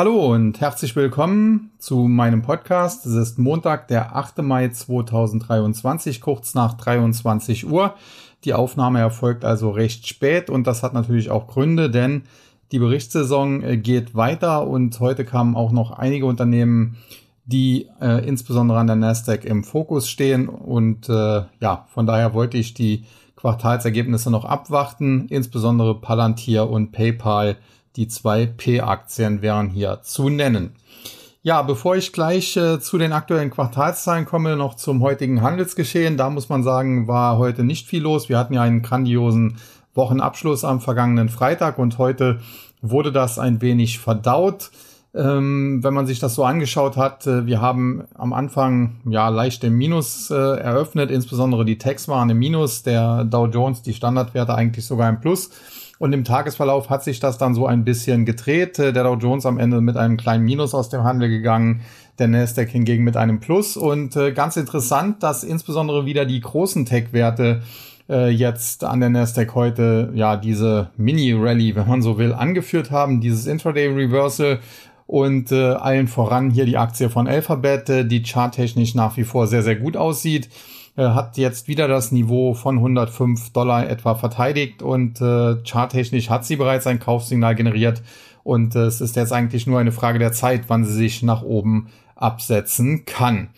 Hallo und herzlich willkommen zu meinem Podcast. Es ist Montag, der 8. Mai 2023, kurz nach 23 Uhr. Die Aufnahme erfolgt also recht spät und das hat natürlich auch Gründe, denn die Berichtssaison äh, geht weiter und heute kamen auch noch einige Unternehmen, die äh, insbesondere an der Nasdaq im Fokus stehen und äh, ja, von daher wollte ich die Quartalsergebnisse noch abwarten, insbesondere Palantir und PayPal die zwei P-Aktien wären hier zu nennen. Ja, bevor ich gleich äh, zu den aktuellen Quartalszahlen komme, noch zum heutigen Handelsgeschehen. Da muss man sagen, war heute nicht viel los. Wir hatten ja einen grandiosen Wochenabschluss am vergangenen Freitag und heute wurde das ein wenig verdaut. Ähm, wenn man sich das so angeschaut hat, äh, wir haben am Anfang ja leicht im Minus äh, eröffnet, insbesondere die Techs waren im Minus, der Dow Jones, die Standardwerte eigentlich sogar im Plus. Und im Tagesverlauf hat sich das dann so ein bisschen gedreht. Äh, der Dow Jones am Ende mit einem kleinen Minus aus dem Handel gegangen, der Nasdaq hingegen mit einem Plus. Und äh, ganz interessant, dass insbesondere wieder die großen Tech-Werte äh, jetzt an der Nasdaq heute ja diese Mini-Rally, wenn man so will, angeführt haben, dieses Intraday-Reversal und äh, allen voran hier die Aktie von Alphabet, äh, die charttechnisch nach wie vor sehr, sehr gut aussieht. Äh, hat jetzt wieder das Niveau von 105 Dollar etwa verteidigt und äh, charttechnisch hat sie bereits ein Kaufsignal generiert und äh, es ist jetzt eigentlich nur eine Frage der Zeit, wann sie sich nach oben absetzen kann.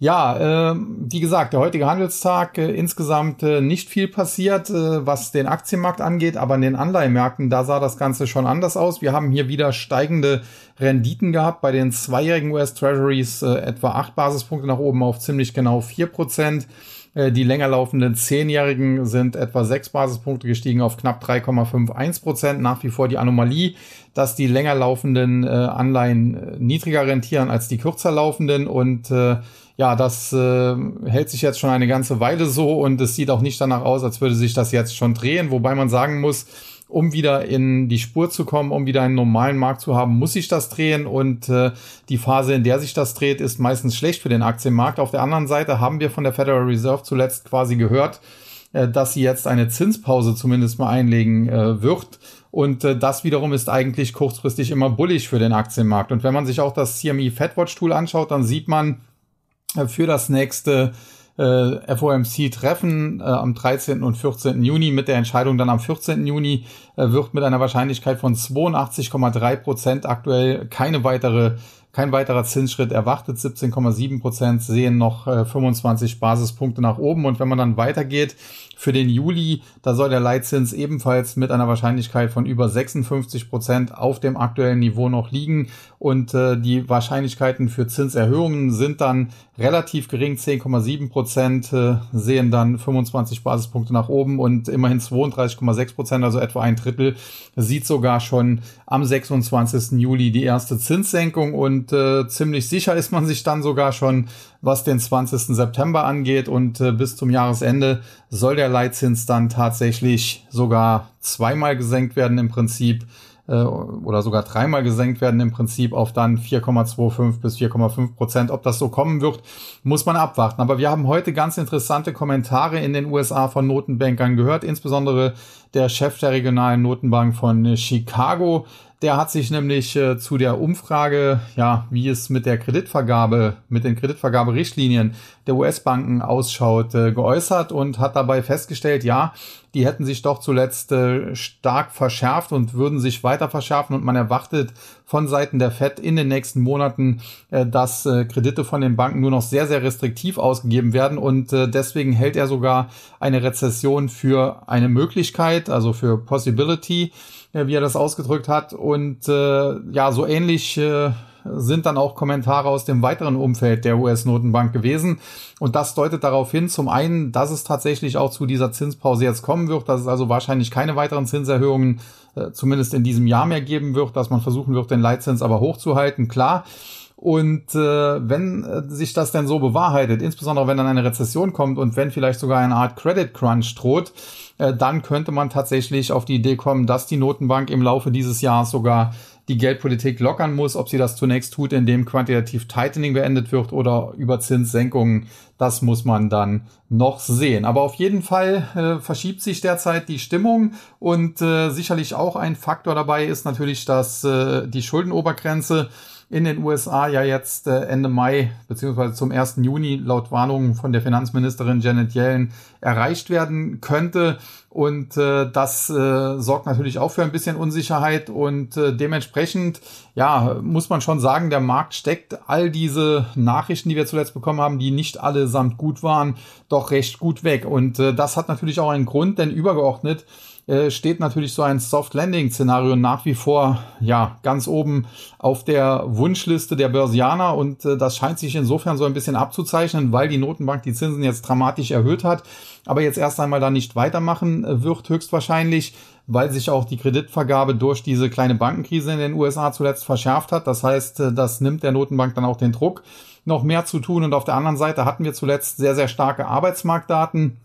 Ja, äh, wie gesagt, der heutige Handelstag äh, insgesamt äh, nicht viel passiert, äh, was den Aktienmarkt angeht, aber in den Anleihenmärkten, da sah das Ganze schon anders aus. Wir haben hier wieder steigende Renditen gehabt bei den zweijährigen US Treasuries, äh, etwa acht Basispunkte nach oben auf ziemlich genau vier Prozent. Äh, die länger laufenden Zehnjährigen sind etwa sechs Basispunkte gestiegen auf knapp 3,51 Prozent. Nach wie vor die Anomalie, dass die länger laufenden äh, Anleihen äh, niedriger rentieren als die kürzer laufenden und äh, ja, das äh, hält sich jetzt schon eine ganze Weile so und es sieht auch nicht danach aus, als würde sich das jetzt schon drehen, wobei man sagen muss, um wieder in die Spur zu kommen, um wieder einen normalen Markt zu haben, muss sich das drehen und äh, die Phase, in der sich das dreht, ist meistens schlecht für den Aktienmarkt. Auf der anderen Seite haben wir von der Federal Reserve zuletzt quasi gehört, äh, dass sie jetzt eine Zinspause zumindest mal einlegen äh, wird. Und äh, das wiederum ist eigentlich kurzfristig immer bullig für den Aktienmarkt. Und wenn man sich auch das CME Fedwatch Tool anschaut, dann sieht man, für das nächste äh, FOMC-Treffen äh, am 13. und 14. Juni mit der Entscheidung dann am 14. Juni äh, wird mit einer Wahrscheinlichkeit von 82,3 Prozent aktuell keine weitere kein weiterer Zinsschritt erwartet. 17,7 Prozent sehen noch äh, 25 Basispunkte nach oben. Und wenn man dann weitergeht für den Juli, da soll der Leitzins ebenfalls mit einer Wahrscheinlichkeit von über 56 Prozent auf dem aktuellen Niveau noch liegen. Und äh, die Wahrscheinlichkeiten für Zinserhöhungen sind dann relativ gering. 10,7 Prozent äh, sehen dann 25 Basispunkte nach oben und immerhin 32,6 Prozent, also etwa ein Drittel, sieht sogar schon am 26. Juli die erste Zinssenkung. Und äh, ziemlich sicher ist man sich dann sogar schon, was den 20. September angeht. Und äh, bis zum Jahresende soll der Leitzins dann tatsächlich sogar zweimal gesenkt werden im Prinzip äh, oder sogar dreimal gesenkt werden im Prinzip auf dann 4,25 bis 4,5 Prozent. Ob das so kommen wird, muss man abwarten. Aber wir haben heute ganz interessante Kommentare in den USA von Notenbankern gehört, insbesondere der Chef der regionalen Notenbank von Chicago, der hat sich nämlich äh, zu der Umfrage, ja, wie es mit der Kreditvergabe, mit den Kreditvergaberichtlinien der US-Banken ausschaut, äh, geäußert und hat dabei festgestellt, ja, die hätten sich doch zuletzt äh, stark verschärft und würden sich weiter verschärfen und man erwartet von Seiten der Fed in den nächsten Monaten, äh, dass äh, Kredite von den Banken nur noch sehr, sehr restriktiv ausgegeben werden und äh, deswegen hält er sogar eine Rezession für eine Möglichkeit, also für Possibility wie er das ausgedrückt hat. Und äh, ja, so ähnlich äh, sind dann auch Kommentare aus dem weiteren Umfeld der US-Notenbank gewesen. Und das deutet darauf hin, zum einen, dass es tatsächlich auch zu dieser Zinspause jetzt kommen wird, dass es also wahrscheinlich keine weiteren Zinserhöhungen äh, zumindest in diesem Jahr mehr geben wird, dass man versuchen wird, den Leitzins aber hochzuhalten, klar. Und äh, wenn äh, sich das denn so bewahrheitet, insbesondere wenn dann eine Rezession kommt und wenn vielleicht sogar eine Art Credit Crunch droht, äh, dann könnte man tatsächlich auf die Idee kommen, dass die Notenbank im Laufe dieses Jahres sogar die Geldpolitik lockern muss. Ob sie das zunächst tut, indem quantitativ Tightening beendet wird oder über Zinssenkungen, das muss man dann noch sehen. Aber auf jeden Fall äh, verschiebt sich derzeit die Stimmung und äh, sicherlich auch ein Faktor dabei ist natürlich, dass äh, die Schuldenobergrenze in den USA ja jetzt äh, Ende Mai beziehungsweise zum 1. Juni laut Warnungen von der Finanzministerin Janet Yellen erreicht werden könnte. Und äh, das äh, sorgt natürlich auch für ein bisschen Unsicherheit und äh, dementsprechend, ja, muss man schon sagen, der Markt steckt all diese Nachrichten, die wir zuletzt bekommen haben, die nicht allesamt gut waren, doch recht gut weg. Und äh, das hat natürlich auch einen Grund, denn übergeordnet äh, steht natürlich so ein Soft Landing Szenario nach wie vor ja ganz oben auf der Wunschliste der Börsianer. Und äh, das scheint sich insofern so ein bisschen abzuzeichnen, weil die Notenbank die Zinsen jetzt dramatisch erhöht hat, aber jetzt erst einmal da nicht weitermachen äh, wird höchstwahrscheinlich, weil sich auch die Kreditvergabe durch diese kleine Bankenkrise in den USA zuletzt verschärft hat. Das heißt, äh, das nimmt der Notenbank dann auch den Druck noch mehr zu tun. Und auf der anderen Seite hatten wir zuletzt sehr sehr starke Arbeitsmarktdaten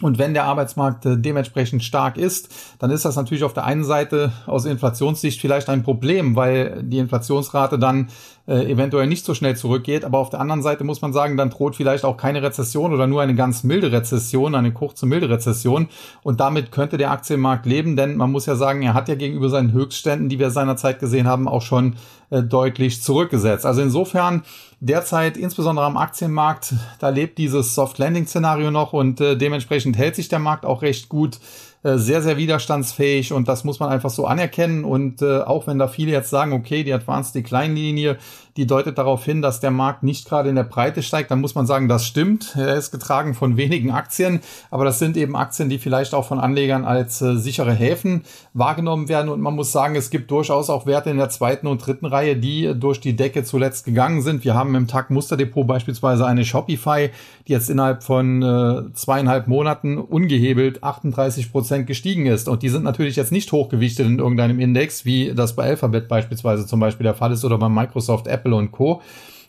und wenn der Arbeitsmarkt äh, dementsprechend stark ist, dann ist das natürlich auf der einen Seite aus Inflationssicht vielleicht ein Problem, weil die Inflationsrate dann äh, eventuell nicht so schnell zurückgeht. Aber auf der anderen Seite muss man sagen, dann droht vielleicht auch keine Rezession oder nur eine ganz milde Rezession, eine kurze milde Rezession. Und damit könnte der Aktienmarkt leben, denn man muss ja sagen, er hat ja gegenüber seinen Höchstständen, die wir seinerzeit gesehen haben, auch schon äh, deutlich zurückgesetzt. Also insofern derzeit, insbesondere am Aktienmarkt, da lebt dieses Soft Landing Szenario noch und äh, dementsprechend hält sich der Markt auch recht gut. Äh, sehr, sehr widerstandsfähig und das muss man einfach so anerkennen. Und äh, auch wenn da viele jetzt sagen, okay, die Advanced Decline Linie, die deutet darauf hin, dass der Markt nicht gerade in der Breite steigt, dann muss man sagen, das stimmt. Er ist getragen von wenigen Aktien, aber das sind eben Aktien, die vielleicht auch von Anlegern als äh, sichere Häfen wahrgenommen werden. Und man muss sagen, es gibt durchaus auch Werte in der zweiten und dritten Reihe, die durch die Decke zuletzt gegangen sind. Wir haben im Tag Musterdepot beispielsweise eine Shopify, die jetzt innerhalb von äh, zweieinhalb Monaten ungehebelt 38 Prozent gestiegen ist. Und die sind natürlich jetzt nicht hochgewichtet in irgendeinem Index, wie das bei Alphabet beispielsweise zum Beispiel der Fall ist oder bei Microsoft, Apple und Co.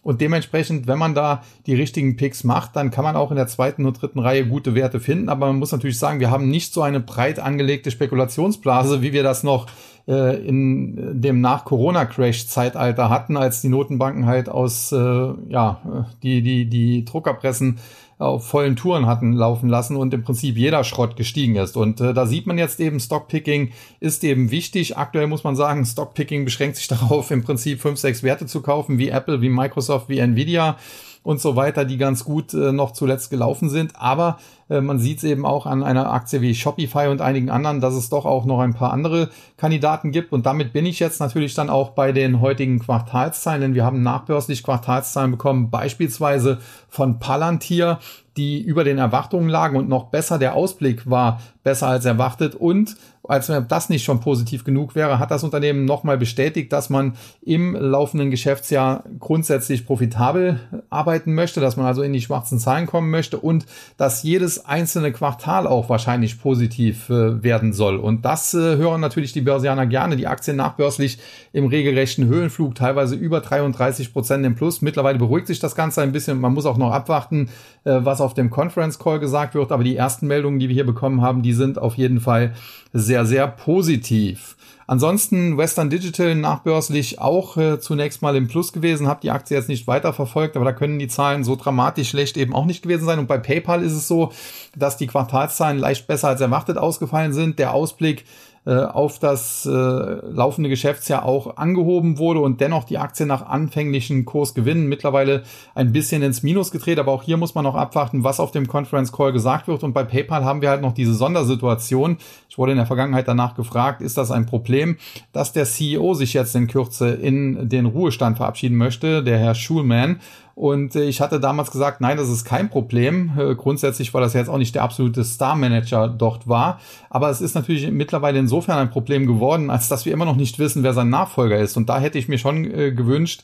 Und dementsprechend, wenn man da die richtigen Picks macht, dann kann man auch in der zweiten und dritten Reihe gute Werte finden. Aber man muss natürlich sagen, wir haben nicht so eine breit angelegte Spekulationsblase, wie wir das noch äh, in dem Nach-Corona-Crash-Zeitalter hatten, als die Notenbanken halt aus, äh, ja, die, die, die Druckerpressen auf vollen Touren hatten laufen lassen und im Prinzip jeder Schrott gestiegen ist. Und äh, da sieht man jetzt eben, Stockpicking ist eben wichtig. Aktuell muss man sagen, Stockpicking beschränkt sich darauf, im Prinzip fünf, sechs Werte zu kaufen, wie Apple, wie Microsoft, wie Nvidia und so weiter, die ganz gut äh, noch zuletzt gelaufen sind. Aber äh, man sieht es eben auch an einer Aktie wie Shopify und einigen anderen, dass es doch auch noch ein paar andere Kandidaten gibt. Und damit bin ich jetzt natürlich dann auch bei den heutigen Quartalszahlen, denn wir haben nachbörslich Quartalszahlen bekommen, beispielsweise von Palantir, die über den Erwartungen lagen und noch besser der Ausblick war besser als erwartet und als wenn das nicht schon positiv genug wäre, hat das Unternehmen nochmal bestätigt, dass man im laufenden Geschäftsjahr grundsätzlich profitabel arbeiten möchte, dass man also in die schwarzen Zahlen kommen möchte und dass jedes einzelne Quartal auch wahrscheinlich positiv äh, werden soll. Und das äh, hören natürlich die Börsianer gerne. Die Aktien nachbörslich im regelrechten Höhenflug, teilweise über 33 Prozent im Plus. Mittlerweile beruhigt sich das Ganze ein bisschen. Man muss auch noch abwarten, was auf dem Conference Call gesagt wird. Aber die ersten Meldungen, die wir hier bekommen haben, die sind auf jeden Fall sehr, sehr positiv. Ansonsten Western Digital nachbörslich auch äh, zunächst mal im Plus gewesen, habe die Aktie jetzt nicht weiter verfolgt, aber da können die Zahlen so dramatisch schlecht eben auch nicht gewesen sein. Und bei PayPal ist es so, dass die Quartalszahlen leicht besser als erwartet ausgefallen sind. Der Ausblick äh, auf das äh, laufende Geschäftsjahr auch angehoben wurde und dennoch die Aktie nach anfänglichen Kursgewinnen mittlerweile ein bisschen ins Minus gedreht. Aber auch hier muss man noch abwarten, was auf dem Conference Call gesagt wird. Und bei PayPal haben wir halt noch diese Sondersituation. Ich wurde in der Vergangenheit danach gefragt, ist das ein Problem, dass der CEO sich jetzt in Kürze in den Ruhestand verabschieden möchte, der Herr Schulman. Und äh, ich hatte damals gesagt, nein, das ist kein Problem. Äh, grundsätzlich, weil das jetzt auch nicht der absolute Star-Manager dort war. Aber es ist natürlich mittlerweile insofern ein Problem geworden, als dass wir immer noch nicht wissen, wer sein Nachfolger ist. Und da hätte ich mir schon äh, gewünscht,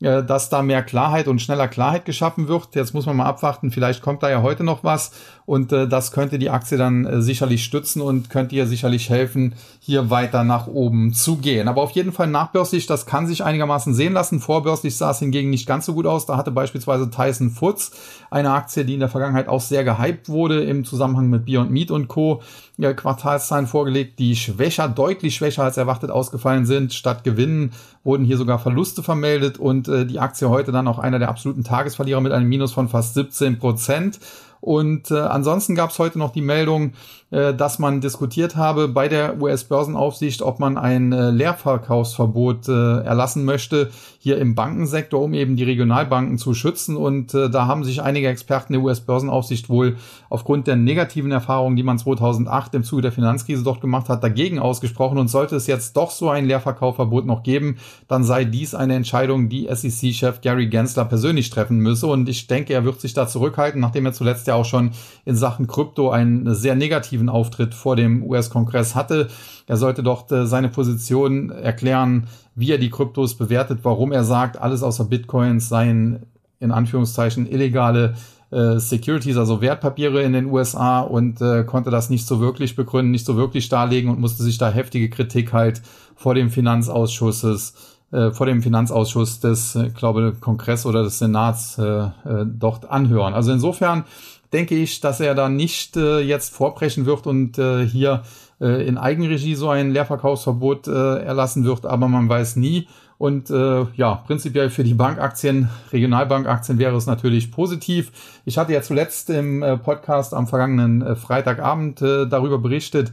äh, dass da mehr Klarheit und schneller Klarheit geschaffen wird. Jetzt muss man mal abwarten, vielleicht kommt da ja heute noch was und äh, das könnte die Aktie dann äh, sicherlich stützen und könnte ihr sicherlich helfen, hier weiter nach oben zu gehen. Aber auf jeden Fall nachbörslich, das kann sich einigermaßen sehen lassen. Vorbörslich sah es hingegen nicht ganz so gut aus. Da hatte beispielsweise Tyson Foods, eine Aktie, die in der Vergangenheit auch sehr gehypt wurde im Zusammenhang mit Beyond Meat und Co. Quartalszahlen vorgelegt, die schwächer, deutlich schwächer als erwartet ausgefallen sind. Statt Gewinnen wurden hier sogar Verluste vermeldet und äh, die Aktie heute dann auch einer der absoluten Tagesverlierer mit einem Minus von fast 17 Prozent. Und äh, ansonsten gab es heute noch die Meldung, äh, dass man diskutiert habe bei der US-Börsenaufsicht, ob man ein äh, Leerverkaufsverbot äh, erlassen möchte hier im Bankensektor, um eben die Regionalbanken zu schützen. Und äh, da haben sich einige Experten der US-Börsenaufsicht wohl aufgrund der negativen Erfahrungen, die man 2008 im Zuge der Finanzkrise dort gemacht hat, dagegen ausgesprochen. Und sollte es jetzt doch so ein Leerverkaufverbot noch geben, dann sei dies eine Entscheidung, die SEC-Chef Gary Gensler persönlich treffen müsse. Und ich denke, er wird sich da zurückhalten, nachdem er zuletzt ja auch schon in Sachen Krypto einen sehr negativen Auftritt vor dem US-Kongress hatte. Er sollte doch äh, seine Position erklären, wie er die Kryptos bewertet, warum er sagt, alles außer Bitcoins seien in Anführungszeichen illegale äh, Securities, also Wertpapiere in den USA und äh, konnte das nicht so wirklich begründen, nicht so wirklich darlegen und musste sich da heftige Kritik halt vor dem Finanzausschusses äh, vor dem Finanzausschuss des, äh, glaube Kongress oder des Senats äh, äh, dort anhören. Also insofern denke ich, dass er da nicht äh, jetzt vorbrechen wird und äh, hier äh, in Eigenregie so ein Leerverkaufsverbot äh, erlassen wird, aber man weiß nie. Und äh, ja, prinzipiell für die Bankaktien, Regionalbankaktien wäre es natürlich positiv. Ich hatte ja zuletzt im äh, Podcast am vergangenen Freitagabend darüber berichtet,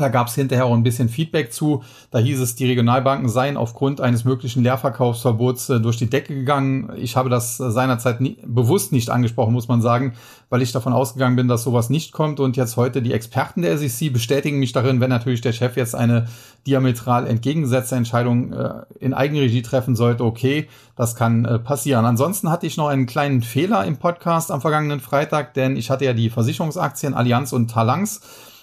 da gab es hinterher auch ein bisschen Feedback zu. Da hieß es, die Regionalbanken seien aufgrund eines möglichen Leerverkaufsverbots äh, durch die Decke gegangen. Ich habe das äh, seinerzeit nie, bewusst nicht angesprochen, muss man sagen, weil ich davon ausgegangen bin, dass sowas nicht kommt. Und jetzt heute die Experten der SEC bestätigen mich darin, wenn natürlich der Chef jetzt eine diametral entgegengesetzte Entscheidung äh, in Eigenregie treffen sollte. Okay, das kann äh, passieren. Ansonsten hatte ich noch einen kleinen Fehler im Podcast am vergangenen Freitag, denn ich hatte ja die Versicherungsaktien Allianz und Talangs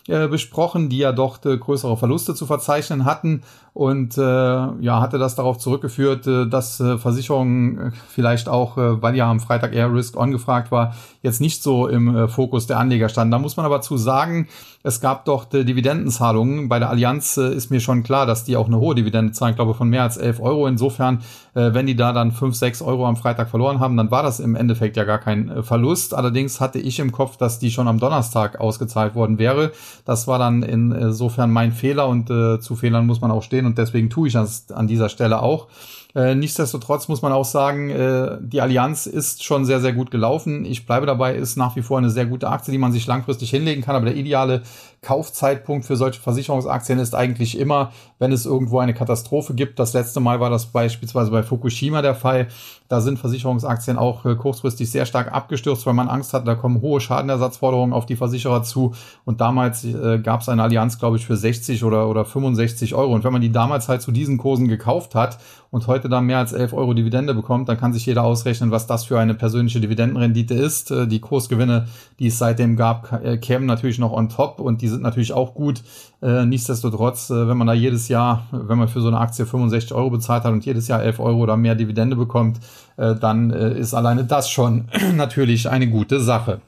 äh, besprochen, die ja dort äh, größere Verluste zu verzeichnen hatten und äh, ja hatte das darauf zurückgeführt, äh, dass äh, Versicherungen äh, vielleicht auch, äh, weil ja am Freitag eher Risk On gefragt war, jetzt nicht so im äh, Fokus der Anleger standen. Da muss man aber zu sagen, es gab dort äh, Dividendenzahlungen. Bei der Allianz äh, ist mir schon klar, dass die auch eine hohe Dividende zahlen, glaube von mehr als 11 Euro. Insofern, äh, wenn die da dann 5, 6 Euro am Freitag verloren haben, dann war das im Endeffekt ja gar kein äh, Verlust. Allerdings hatte ich im Kopf, dass die schon am Donnerstag ausgezahlt worden wäre. Das war dann insofern mein Fehler und äh, zu Fehlern muss man auch stehen und deswegen tue ich das an dieser Stelle auch. Äh, nichtsdestotrotz muss man auch sagen, äh, die Allianz ist schon sehr, sehr gut gelaufen. Ich bleibe dabei, ist nach wie vor eine sehr gute Aktie, die man sich langfristig hinlegen kann. Aber der ideale Kaufzeitpunkt für solche Versicherungsaktien ist eigentlich immer, wenn es irgendwo eine Katastrophe gibt. Das letzte Mal war das beispielsweise bei Fukushima der Fall. Da sind Versicherungsaktien auch äh, kurzfristig sehr stark abgestürzt, weil man Angst hat, da kommen hohe Schadenersatzforderungen auf die Versicherer zu. Und damals äh, gab es eine Allianz, glaube ich, für 60 oder, oder 65 Euro. Und wenn man die damals halt zu diesen Kursen gekauft hat und heute da mehr als 11 Euro Dividende bekommt, dann kann sich jeder ausrechnen, was das für eine persönliche Dividendenrendite ist. Äh, die Kursgewinne, die es seitdem gab, äh, kämen natürlich noch on top und die sind natürlich auch gut. Äh, nichtsdestotrotz, wenn man da jedes Jahr, wenn man für so eine Aktie 65 Euro bezahlt hat und jedes Jahr 11 Euro oder mehr Dividende bekommt, dann ist alleine das schon natürlich eine gute Sache.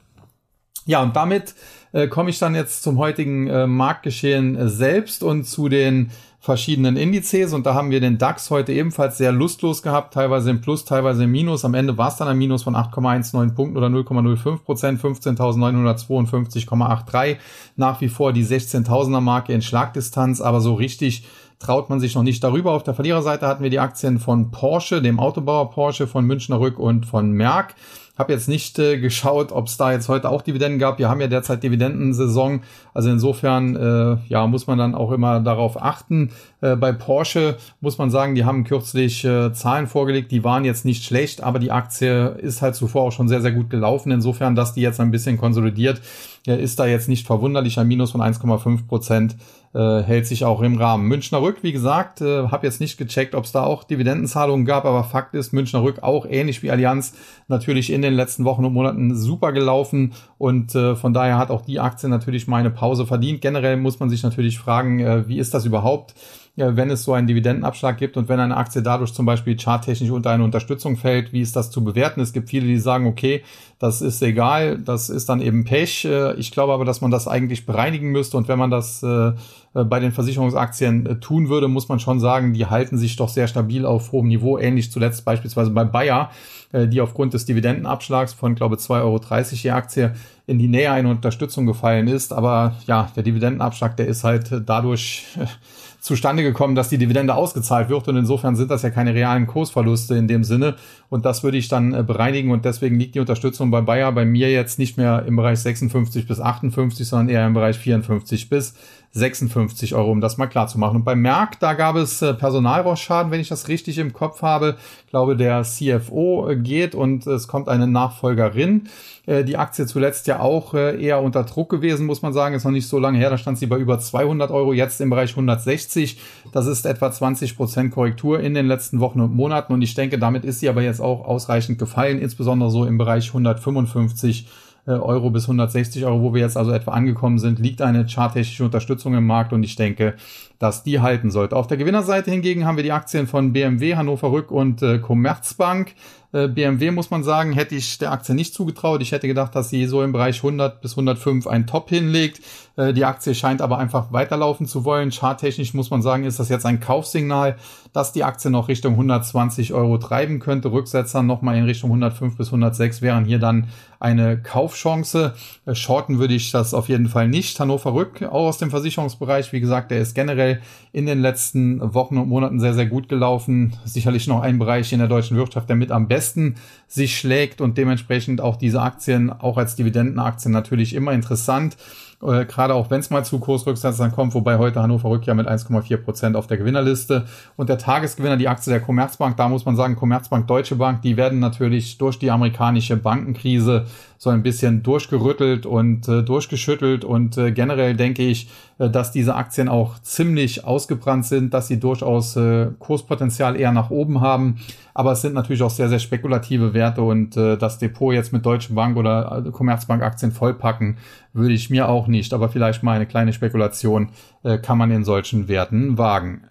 Ja, und damit äh, komme ich dann jetzt zum heutigen äh, Marktgeschehen äh, selbst und zu den verschiedenen Indizes und da haben wir den DAX heute ebenfalls sehr lustlos gehabt, teilweise im Plus, teilweise im Minus. Am Ende war es dann ein Minus von 8,19 Punkten oder 0,05 Prozent, 15.952,83. Nach wie vor die 16.000er Marke in Schlagdistanz, aber so richtig traut man sich noch nicht darüber. Auf der Verliererseite hatten wir die Aktien von Porsche, dem Autobauer Porsche, von Münchner Rück und von Merck. Habe jetzt nicht äh, geschaut, ob es da jetzt heute auch Dividenden gab. Wir haben ja derzeit Dividendensaison. Also insofern äh, ja muss man dann auch immer darauf achten. Äh, bei Porsche muss man sagen, die haben kürzlich äh, Zahlen vorgelegt, die waren jetzt nicht schlecht, aber die Aktie ist halt zuvor auch schon sehr, sehr gut gelaufen. Insofern, dass die jetzt ein bisschen konsolidiert, ja, ist da jetzt nicht verwunderlich. Ein Minus von 1,5 Prozent äh, hält sich auch im Rahmen. Münchner Rück, wie gesagt, äh, habe jetzt nicht gecheckt, ob es da auch Dividendenzahlungen gab, aber Fakt ist, Münchner Rück auch ähnlich wie Allianz natürlich in den letzten Wochen und Monaten super gelaufen und äh, von daher hat auch die Aktie natürlich meine Pause verdient. Generell muss man sich natürlich fragen, äh, wie ist das überhaupt? Wenn es so einen Dividendenabschlag gibt und wenn eine Aktie dadurch zum Beispiel charttechnisch unter eine Unterstützung fällt, wie ist das zu bewerten? Es gibt viele, die sagen, okay, das ist egal, das ist dann eben Pech. Äh, ich glaube aber, dass man das eigentlich bereinigen müsste und wenn man das äh, bei den Versicherungsaktien äh, tun würde, muss man schon sagen, die halten sich doch sehr stabil auf hohem Niveau, ähnlich zuletzt beispielsweise bei Bayer, die aufgrund des Dividendenabschlags von, glaube 2,30 Euro je Aktie in die Nähe einer Unterstützung gefallen ist. Aber ja, der Dividendenabschlag, der ist halt dadurch zustande gekommen, dass die Dividende ausgezahlt wird. Und insofern sind das ja keine realen Kursverluste in dem Sinne. Und das würde ich dann äh, bereinigen. Und deswegen liegt die Unterstützung bei Bayer bei mir jetzt nicht mehr im Bereich 56 bis 58, sondern eher im Bereich 54 bis 56 Euro, um das mal klar zu machen. Und bei Merck, da gab es äh, Personalrausschaden, wenn ich das richtig im Kopf habe. Ich glaube, der CFO äh, geht und es kommt eine Nachfolgerin. Äh, die Aktie zuletzt ja auch eher unter Druck gewesen, muss man sagen. Ist noch nicht so lange her. Da stand sie bei über 200 Euro, jetzt im Bereich 160. Das ist etwa 20 Prozent Korrektur in den letzten Wochen und Monaten. Und ich denke, damit ist sie aber jetzt auch ausreichend gefallen, insbesondere so im Bereich 155 äh, Euro bis 160 Euro, wo wir jetzt also etwa angekommen sind, liegt eine charttechnische Unterstützung im Markt und ich denke, dass die halten sollte. Auf der Gewinnerseite hingegen haben wir die Aktien von BMW, Hannover Rück und äh, Commerzbank. Äh, BMW muss man sagen, hätte ich der Aktie nicht zugetraut. Ich hätte gedacht, dass sie so im Bereich 100 bis 105 einen Top hinlegt. Äh, die Aktie scheint aber einfach weiterlaufen zu wollen. Charttechnisch muss man sagen, ist das jetzt ein Kaufsignal, dass die Aktie noch Richtung 120 Euro treiben könnte. Rücksetzer nochmal in Richtung 105 bis 106 wären hier dann eine Kaufchance. Äh, shorten würde ich das auf jeden Fall nicht. Hannover Rück, auch aus dem Versicherungsbereich. Wie gesagt, der ist generell in den letzten Wochen und Monaten sehr, sehr gut gelaufen. Sicherlich noch ein Bereich in der deutschen Wirtschaft, der mit am besten besten sich schlägt und dementsprechend auch diese Aktien auch als Dividendenaktien natürlich immer interessant. Äh, gerade auch wenn es mal zu Kursrücksetzern kommt, wobei heute Hannover Rück ja mit 1,4 Prozent auf der Gewinnerliste. Und der Tagesgewinner die Aktie der Commerzbank, da muss man sagen, Commerzbank, Deutsche Bank, die werden natürlich durch die amerikanische Bankenkrise so ein bisschen durchgerüttelt und äh, durchgeschüttelt. Und äh, generell denke ich, äh, dass diese Aktien auch ziemlich ausgebrannt sind, dass sie durchaus äh, Kurspotenzial eher nach oben haben, aber es sind natürlich auch sehr, sehr spekulative Werte. Und äh, das Depot jetzt mit Deutsche Bank oder äh, Commerzbank Aktien vollpacken, würde ich mir auch nicht, aber vielleicht mal eine kleine Spekulation äh, kann man in solchen Werten wagen.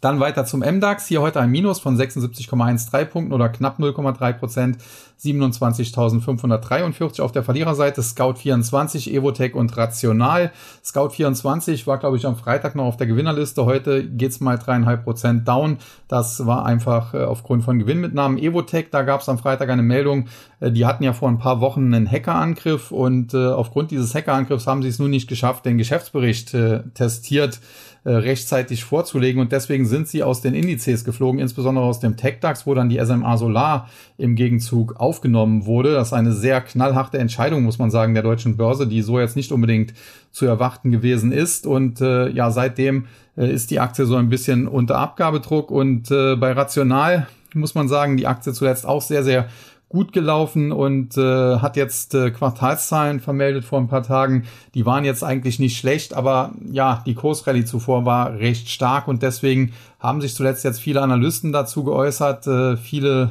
Dann weiter zum MDAX. Hier heute ein Minus von 76,13 Punkten oder knapp 0,3 Prozent. 27.543 auf der Verliererseite. Scout24, Evotech und Rational. Scout24 war, glaube ich, am Freitag noch auf der Gewinnerliste. Heute geht's mal dreieinhalb Prozent down. Das war einfach äh, aufgrund von Gewinnmitnahmen. Evotech, da gab es am Freitag eine Meldung. Äh, die hatten ja vor ein paar Wochen einen Hackerangriff und äh, aufgrund dieses Hackerangriffs haben sie es nun nicht geschafft, den Geschäftsbericht testiert äh, rechtzeitig vorzulegen. Und deswegen sind sie aus den Indizes geflogen, insbesondere aus dem TechDAX, wo dann die SMA Solar im Gegenzug aufgenommen wurde. Das ist eine sehr knallharte Entscheidung, muss man sagen, der deutschen Börse, die so jetzt nicht unbedingt zu erwarten gewesen ist. Und äh, ja, seitdem äh, ist die Aktie so ein bisschen unter Abgabedruck. Und äh, bei Rational muss man sagen, die Aktie zuletzt auch sehr, sehr gut gelaufen und äh, hat jetzt äh, Quartalszahlen vermeldet vor ein paar Tagen. Die waren jetzt eigentlich nicht schlecht, aber ja, die Kursrallye zuvor war recht stark und deswegen haben sich zuletzt jetzt viele Analysten dazu geäußert. Äh, viele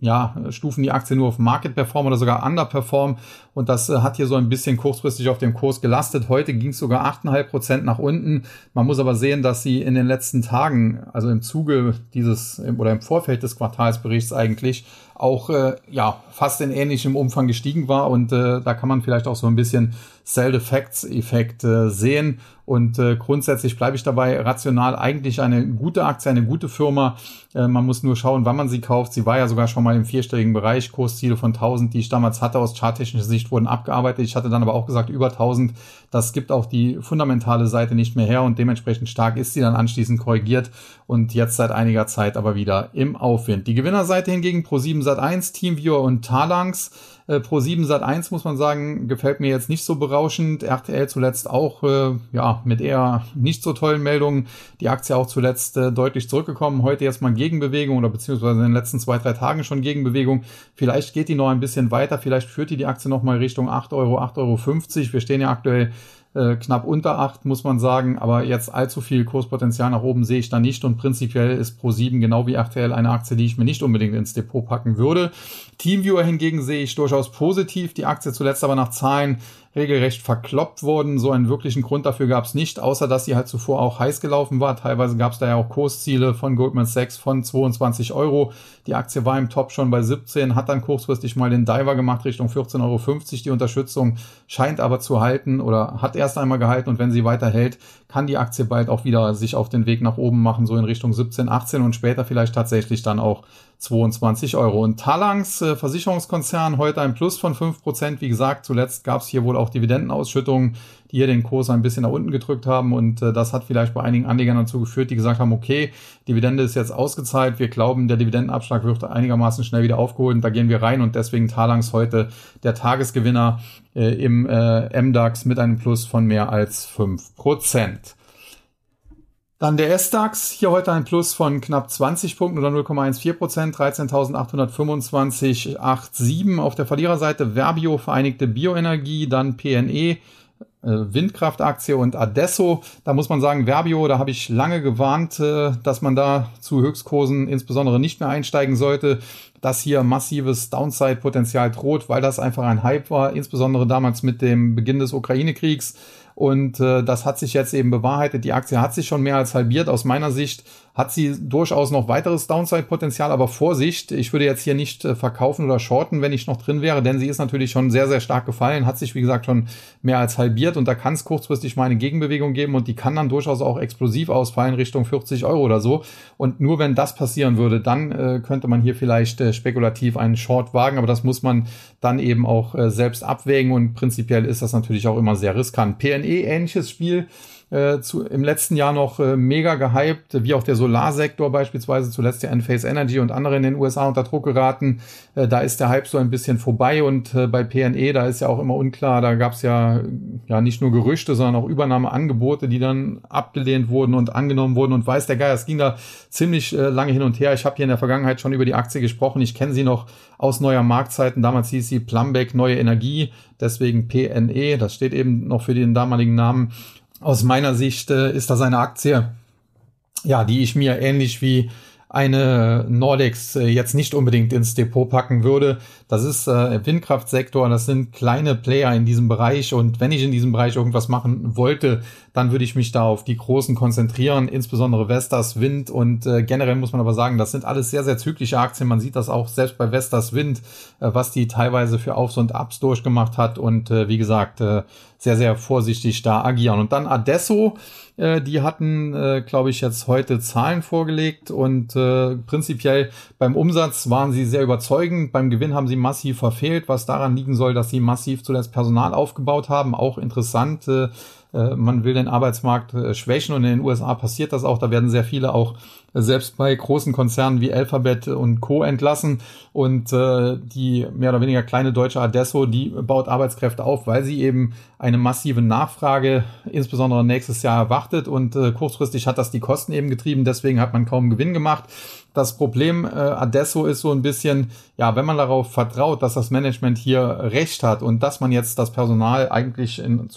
ja, stufen die Aktie nur auf Market Perform oder sogar Underperform. Und das äh, hat hier so ein bisschen kurzfristig auf dem Kurs gelastet. Heute ging es sogar 8,5 Prozent nach unten. Man muss aber sehen, dass sie in den letzten Tagen, also im Zuge dieses oder im Vorfeld des Quartalsberichts eigentlich, auch äh, ja fast in ähnlichem Umfang gestiegen war. Und äh, da kann man vielleicht auch so ein bisschen Sell-Effects-Effekt äh, sehen. Und äh, grundsätzlich bleibe ich dabei rational eigentlich eine gute Aktie, eine gute Firma. Äh, man muss nur schauen, wann man sie kauft. Sie war ja sogar schon mal im vierstelligen Bereich. Kursziele von 1000, die ich damals hatte aus charttechnischer Sicht, wurden abgearbeitet. Ich hatte dann aber auch gesagt, über 1000. Das gibt auch die fundamentale Seite nicht mehr her und dementsprechend stark ist sie dann anschließend korrigiert und jetzt seit einiger Zeit aber wieder im Aufwind. Die Gewinnerseite hingegen Pro7 Sat1, Teamviewer und Talangs. Äh, Pro 7 Sat 1 muss man sagen, gefällt mir jetzt nicht so berauschend. RTL zuletzt auch äh, ja mit eher nicht so tollen Meldungen. Die Aktie auch zuletzt äh, deutlich zurückgekommen. Heute jetzt mal Gegenbewegung oder beziehungsweise in den letzten zwei, drei Tagen schon Gegenbewegung. Vielleicht geht die noch ein bisschen weiter. Vielleicht führt die die Aktie noch mal Richtung 8 Euro, 8,50 Euro. Wir stehen ja aktuell äh, knapp unter 8, muss man sagen. Aber jetzt allzu viel Kurspotenzial nach oben sehe ich da nicht. Und prinzipiell ist Pro7 genau wie RTL eine Aktie, die ich mir nicht unbedingt ins Depot packen würde. Teamviewer hingegen sehe ich durchaus positiv. Die Aktie zuletzt aber nach Zahlen regelrecht verkloppt wurden. So einen wirklichen Grund dafür gab es nicht, außer dass sie halt zuvor auch heiß gelaufen war. Teilweise gab es da ja auch Kursziele von Goldman Sachs von 22 Euro. Die Aktie war im Top schon bei 17, hat dann kurzfristig mal den Diver gemacht Richtung 14,50 Euro. Die Unterstützung scheint aber zu halten oder hat erst einmal gehalten und wenn sie weiter hält, kann die Aktie bald auch wieder sich auf den Weg nach oben machen, so in Richtung 17, 18 und später vielleicht tatsächlich dann auch 22 Euro. Und Talangs äh, Versicherungskonzern heute ein Plus von 5%. Wie gesagt, zuletzt gab es hier wohl auch Dividendenausschüttungen, die hier den Kurs ein bisschen nach unten gedrückt haben. Und äh, das hat vielleicht bei einigen Anlegern dazu geführt, die gesagt haben, okay, Dividende ist jetzt ausgezahlt. Wir glauben, der Dividendenabschlag wird einigermaßen schnell wieder aufgeholt. Und da gehen wir rein. Und deswegen Talangs heute der Tagesgewinner äh, im äh, MDAX mit einem Plus von mehr als 5%. Dann der S-DAX, hier heute ein Plus von knapp 20 Punkten oder 0,14 Prozent, 13.825,87. Auf der Verliererseite Verbio, Vereinigte Bioenergie, dann PNE, Windkraftaktie und Adesso. Da muss man sagen, Verbio, da habe ich lange gewarnt, äh, dass man da zu Höchstkursen insbesondere nicht mehr einsteigen sollte, dass hier massives Downside-Potenzial droht, weil das einfach ein Hype war, insbesondere damals mit dem Beginn des Ukraine-Kriegs. Und äh, das hat sich jetzt eben bewahrheitet. Die Aktie hat sich schon mehr als halbiert. Aus meiner Sicht hat sie durchaus noch weiteres Downside-Potenzial. Aber Vorsicht, ich würde jetzt hier nicht äh, verkaufen oder shorten, wenn ich noch drin wäre, denn sie ist natürlich schon sehr, sehr stark gefallen, hat sich, wie gesagt, schon mehr als halbiert. Und da kann es kurzfristig mal eine Gegenbewegung geben und die kann dann durchaus auch explosiv ausfallen Richtung 40 Euro oder so. Und nur wenn das passieren würde, dann äh, könnte man hier vielleicht äh, spekulativ einen Short wagen. Aber das muss man dann eben auch äh, selbst abwägen. Und prinzipiell ist das natürlich auch immer sehr riskant. PNE ähnliches Spiel. Äh, zu, im letzten Jahr noch äh, mega gehypt, wie auch der Solarsektor beispielsweise, zuletzt der Enphase Energy und andere in den USA unter Druck geraten. Äh, da ist der Hype so ein bisschen vorbei und äh, bei PNE, da ist ja auch immer unklar, da gab es ja, ja nicht nur Gerüchte, sondern auch Übernahmeangebote, die dann abgelehnt wurden und angenommen wurden und weiß der Geier, es ging da ziemlich äh, lange hin und her. Ich habe hier in der Vergangenheit schon über die Aktie gesprochen, ich kenne sie noch aus neuer Marktzeiten, damals hieß sie Plumbeck Neue Energie, deswegen PNE, das steht eben noch für den damaligen Namen aus meiner Sicht äh, ist das eine Aktie, ja, die ich mir ähnlich wie eine Nordex äh, jetzt nicht unbedingt ins Depot packen würde. Das ist äh, Windkraftsektor, das sind kleine Player in diesem Bereich und wenn ich in diesem Bereich irgendwas machen wollte, dann würde ich mich da auf die großen konzentrieren, insbesondere Vestas Wind und äh, generell muss man aber sagen, das sind alles sehr, sehr zyklische Aktien. Man sieht das auch selbst bei Vestas Wind, äh, was die teilweise für Aufs und Ups durchgemacht hat und äh, wie gesagt, äh, sehr, sehr vorsichtig da agieren. Und dann Adesso, äh, die hatten, äh, glaube ich, jetzt heute Zahlen vorgelegt und äh, prinzipiell beim Umsatz waren sie sehr überzeugend. Beim Gewinn haben sie massiv verfehlt, was daran liegen soll, dass sie massiv zuletzt Personal aufgebaut haben. Auch interessant. Äh, man will den Arbeitsmarkt äh, schwächen und in den USA passiert das auch. Da werden sehr viele auch äh, selbst bei großen Konzernen wie Alphabet und Co. entlassen und äh, die mehr oder weniger kleine deutsche Adesso, die baut Arbeitskräfte auf, weil sie eben eine massive Nachfrage insbesondere nächstes Jahr erwartet und äh, kurzfristig hat das die Kosten eben getrieben, deswegen hat man kaum Gewinn gemacht. Das Problem äh, Adesso ist so ein bisschen, ja, wenn man darauf vertraut, dass das Management hier recht hat und dass man jetzt das Personal eigentlich in,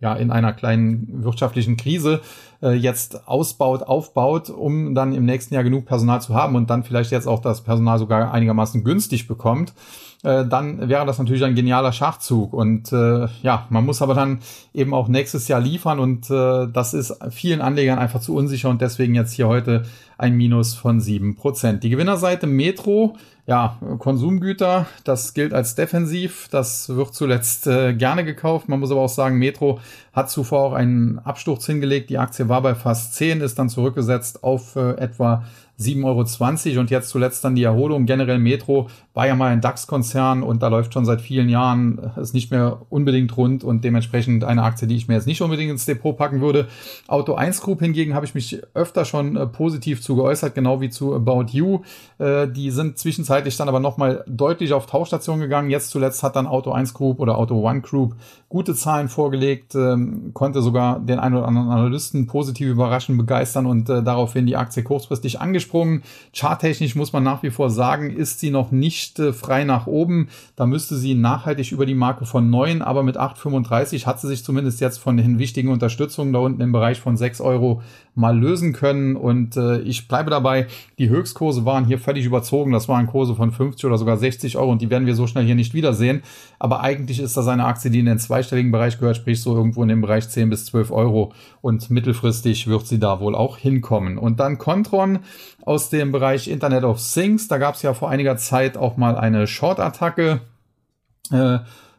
ja, in einer kleinen wirtschaftlichen Krise äh, jetzt ausbaut, aufbaut, um dann im nächsten Jahr genug Personal zu haben und dann vielleicht jetzt auch das Personal sogar einigermaßen günstig bekommt, äh, dann wäre das natürlich ein genialer Schachzug. Und äh, ja, man muss aber dann eben auch nächstes Jahr liefern und äh, das ist vielen Anlegern einfach zu unsicher und deswegen jetzt hier heute ein Minus von sieben Prozent. Die Gewinnerseite Metro ja, Konsumgüter, das gilt als defensiv. Das wird zuletzt äh, gerne gekauft. Man muss aber auch sagen, Metro hat zuvor auch einen Absturz hingelegt. Die Aktie war bei fast 10, ist dann zurückgesetzt auf äh, etwa 7,20 Euro und jetzt zuletzt dann die Erholung. Generell Metro war ja mal ein DAX-Konzern und da läuft schon seit vielen Jahren, äh, ist nicht mehr unbedingt rund und dementsprechend eine Aktie, die ich mir jetzt nicht unbedingt ins Depot packen würde. Auto 1 Group hingegen habe ich mich öfter schon äh, positiv zu geäußert, genau wie zu About You. Äh, die sind zwischenzeitlich dann aber nochmal deutlich auf Tauschstation gegangen. Jetzt zuletzt hat dann Auto 1 Group oder Auto 1 Group gute Zahlen vorgelegt, ähm, konnte sogar den einen oder anderen Analysten positiv überraschen, begeistern und daraufhin die Aktie kurzfristig angesprochen angesprungen. Charttechnisch muss man nach wie vor sagen, ist sie noch nicht äh, frei nach oben. Da müsste sie nachhaltig über die Marke von 9, aber mit 8,35 hat sie sich zumindest jetzt von den wichtigen Unterstützungen da unten im Bereich von 6 Euro mal lösen können. Und äh, ich bleibe dabei, die Höchstkurse waren hier völlig überzogen. Das waren Kurse von 50 oder sogar 60 Euro und die werden wir so schnell hier nicht wiedersehen. Aber eigentlich ist das eine Aktie, die in den zweistelligen Bereich gehört, sprich so irgendwo in dem Bereich 10 bis 12 Euro. Und mittelfristig wird sie da wohl auch hinkommen. Und dann Contron aus dem Bereich Internet of Things. Da gab es ja vor einiger Zeit auch mal eine Short-Attacke. Äh,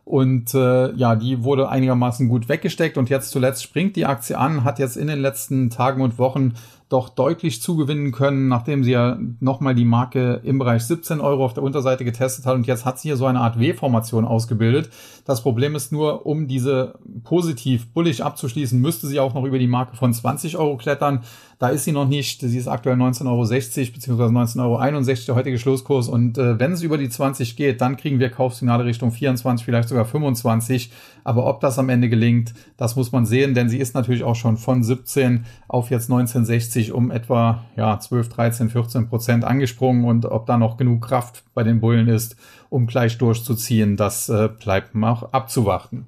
und äh, ja, die wurde einigermaßen gut weggesteckt und jetzt zuletzt springt die Aktie an, hat jetzt in den letzten Tagen und Wochen doch deutlich zugewinnen können, nachdem sie ja nochmal die Marke im Bereich 17 Euro auf der Unterseite getestet hat und jetzt hat sie hier so eine Art W-Formation ausgebildet. Das Problem ist nur, um diese positiv bullig abzuschließen, müsste sie auch noch über die Marke von 20 Euro klettern. Da ist sie noch nicht. Sie ist aktuell 19,60 Euro beziehungsweise 19,61 Euro der heutige Schlusskurs. Und äh, wenn es über die 20 geht, dann kriegen wir Kaufsignale Richtung 24, vielleicht sogar 25. Aber ob das am Ende gelingt, das muss man sehen, denn sie ist natürlich auch schon von 17 auf jetzt 1960 um etwa ja, 12, 13, 14 Prozent angesprungen. Und ob da noch genug Kraft bei den Bullen ist, um gleich durchzuziehen. Das äh, bleibt auch abzuwarten.